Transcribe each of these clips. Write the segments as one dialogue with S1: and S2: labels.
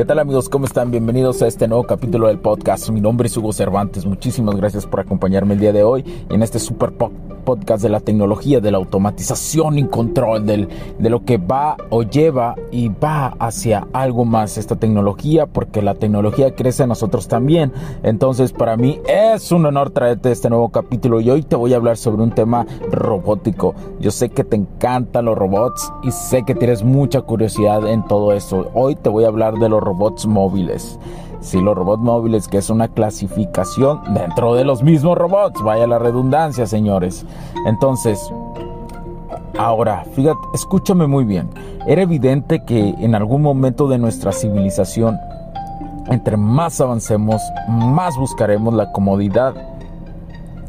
S1: ¿Qué tal amigos? ¿Cómo están? Bienvenidos a este nuevo capítulo del podcast. Mi nombre es Hugo Cervantes. Muchísimas gracias por acompañarme el día de hoy en este super podcast de la tecnología, de la automatización y control, del, de lo que va o lleva y va hacia algo más esta tecnología, porque la tecnología crece en nosotros también. Entonces, para mí es un honor traerte este nuevo capítulo y hoy te voy a hablar sobre un tema robótico. Yo sé que te encantan los robots y sé que tienes mucha curiosidad en todo eso. Hoy te voy a hablar de los robots móviles. Si los robots móviles, que es una clasificación dentro de los mismos robots, vaya la redundancia, señores. Entonces, ahora, fíjate, escúchame muy bien. Era evidente que en algún momento de nuestra civilización, entre más avancemos, más buscaremos la comodidad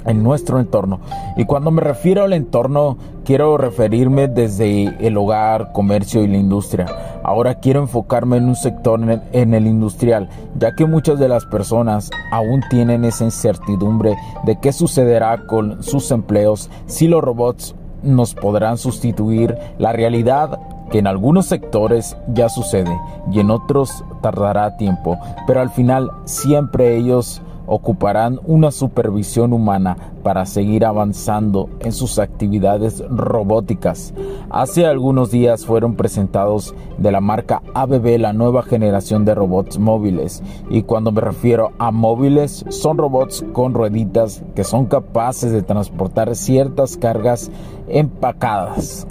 S1: en nuestro entorno. Y cuando me refiero al entorno, quiero referirme desde el hogar, comercio y la industria. Ahora quiero enfocarme en un sector en el, industrial, ya que muchas de las personas aún tienen esa incertidumbre de qué sucederá con sus empleos si los robots nos podrán sustituir. La realidad que en algunos sectores ya sucede y en otros tardará tiempo, pero al final siempre ellos ocuparán una supervisión humana para seguir avanzando en sus actividades robóticas. Hace algunos días fueron presentados de la marca ABB la nueva generación de robots móviles y cuando me refiero a móviles son robots con rueditas que son capaces de transportar ciertas cargas empacadas.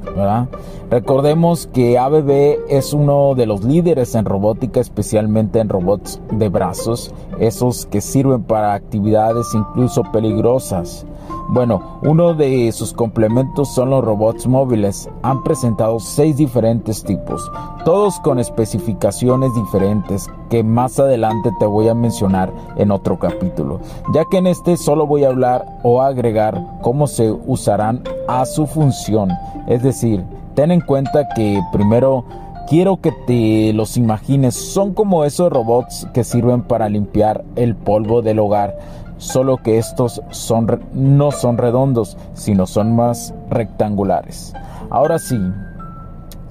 S1: Recordemos que ABB es uno de los líderes en robótica, especialmente en robots de brazos, esos que sirven para actividades incluso peligrosas. Bueno, uno de sus complementos son los robots móviles. Han presentado seis diferentes tipos, todos con especificaciones diferentes que más adelante te voy a mencionar en otro capítulo, ya que en este solo voy a hablar o agregar cómo se usarán a su función. Es decir, ten en cuenta que primero quiero que te los imagines, son como esos robots que sirven para limpiar el polvo del hogar solo que estos son, no son redondos, sino son más rectangulares. Ahora sí,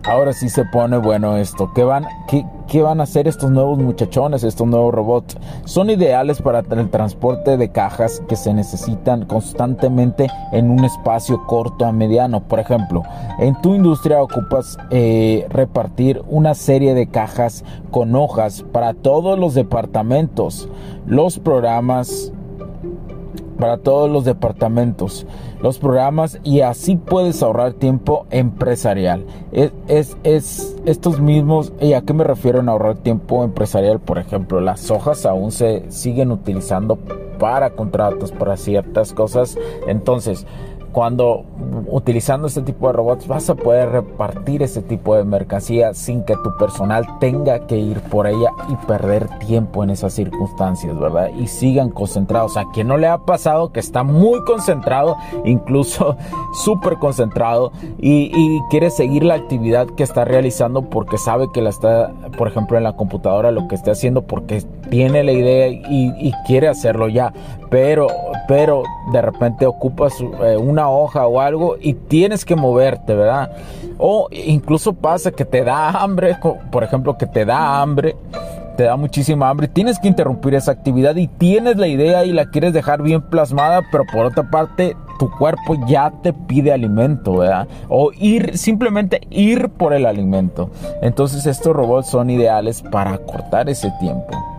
S1: ahora sí se pone bueno esto. ¿Qué van, qué, qué van a hacer estos nuevos muchachones, estos nuevos robots? Son ideales para el transporte de cajas que se necesitan constantemente en un espacio corto a mediano. Por ejemplo, en tu industria ocupas eh, repartir una serie de cajas con hojas para todos los departamentos. Los programas para todos los departamentos, los programas y así puedes ahorrar tiempo empresarial. Es, es, estos mismos, ¿y a qué me refiero en ahorrar tiempo empresarial? Por ejemplo, las hojas aún se siguen utilizando para contratos, para ciertas cosas. Entonces, cuando utilizando este tipo de robots vas a poder repartir ese tipo de mercancía sin que tu personal tenga que ir por ella y perder tiempo en esas circunstancias, ¿verdad? Y sigan concentrados. A quien no le ha pasado que está muy concentrado, incluso súper concentrado y, quiere seguir la actividad que está realizando porque sabe que la está, por ejemplo, en la computadora lo que esté haciendo porque tiene la idea y, quiere hacerlo ya, pero, pero de repente ocupas eh, una hoja o algo y tienes que moverte, ¿verdad? O incluso pasa que te da hambre, por ejemplo, que te da hambre, te da muchísima hambre, tienes que interrumpir esa actividad y tienes la idea y la quieres dejar bien plasmada, pero por otra parte tu cuerpo ya te pide alimento, ¿verdad? O ir, simplemente ir por el alimento. Entonces estos robots son ideales para cortar ese tiempo.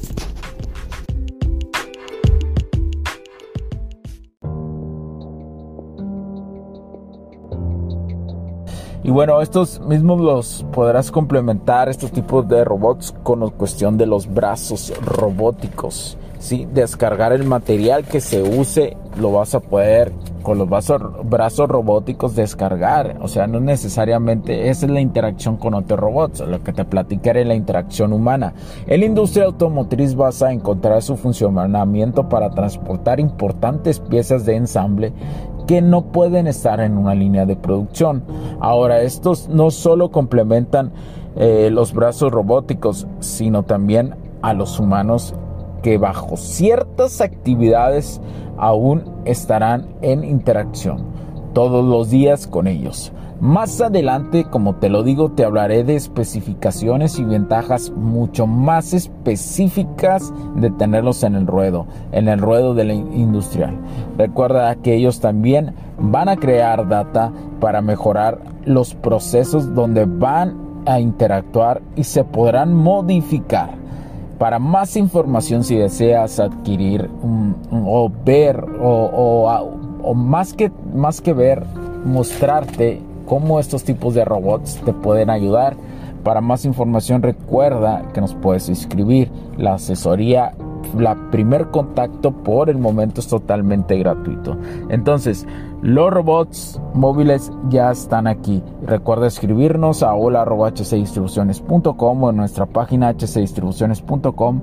S1: Y bueno, estos mismos los podrás complementar, estos tipos de robots, con la cuestión de los brazos robóticos. ¿sí? Descargar el material que se use, lo vas a poder con los brazos, brazos robóticos descargar. O sea, no necesariamente esa es la interacción con otros robots. Lo que te platicaré es la interacción humana. En la industria automotriz vas a encontrar su funcionamiento para transportar importantes piezas de ensamble que no pueden estar en una línea de producción. Ahora, estos no solo complementan eh, los brazos robóticos, sino también a los humanos que bajo ciertas actividades aún estarán en interacción todos los días con ellos. Más adelante, como te lo digo, te hablaré de especificaciones y ventajas mucho más específicas de tenerlos en el ruedo, en el ruedo de la industrial. Recuerda que ellos también van a crear data para mejorar los procesos donde van a interactuar y se podrán modificar. Para más información, si deseas adquirir o ver o, o más, que, más que ver, mostrarte cómo estos tipos de robots te pueden ayudar. Para más información recuerda que nos puedes inscribir. La asesoría, la primer contacto por el momento es totalmente gratuito. Entonces, los robots móviles ya están aquí. Recuerda escribirnos a hola.hcdistribuciones.com o en nuestra página hcdistribuciones.com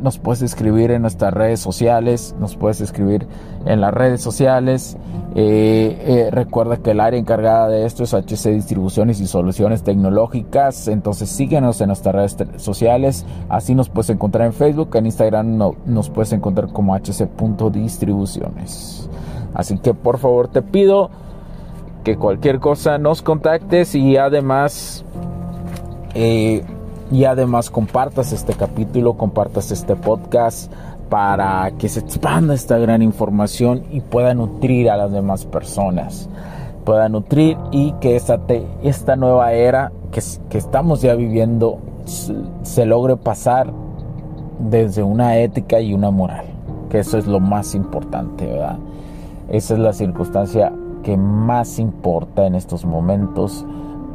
S1: nos puedes escribir en nuestras redes sociales, nos puedes escribir en las redes sociales. Eh, eh, recuerda que el área encargada de esto es HC Distribuciones y Soluciones Tecnológicas. Entonces síguenos en nuestras redes sociales. Así nos puedes encontrar en Facebook, en Instagram nos puedes encontrar como hc.distribuciones. Así que por favor te pido que cualquier cosa nos contactes y además... Eh, y además compartas este capítulo, compartas este podcast para que se expanda esta gran información y pueda nutrir a las demás personas. Pueda nutrir y que esta, esta nueva era que, que estamos ya viviendo se logre pasar desde una ética y una moral. Que eso es lo más importante, ¿verdad? Esa es la circunstancia que más importa en estos momentos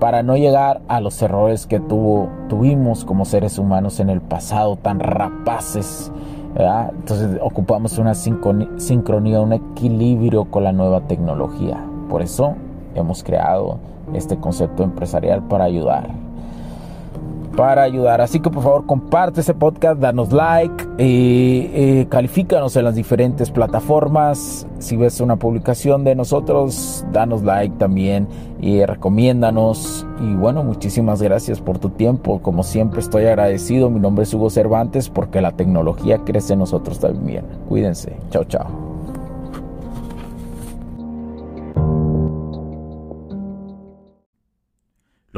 S1: para no llegar a los errores que tuvimos como seres humanos en el pasado, tan rapaces. Entonces ocupamos una sincronía, un equilibrio con la nueva tecnología. Por eso hemos creado este concepto empresarial para ayudar para ayudar. Así que por favor comparte ese podcast, danos like, eh, califícanos en las diferentes plataformas. Si ves una publicación de nosotros, danos like también y recomiéndanos. Y bueno, muchísimas gracias por tu tiempo. Como siempre estoy agradecido. Mi nombre es Hugo Cervantes porque la tecnología crece en nosotros también. Cuídense. Chao, chao.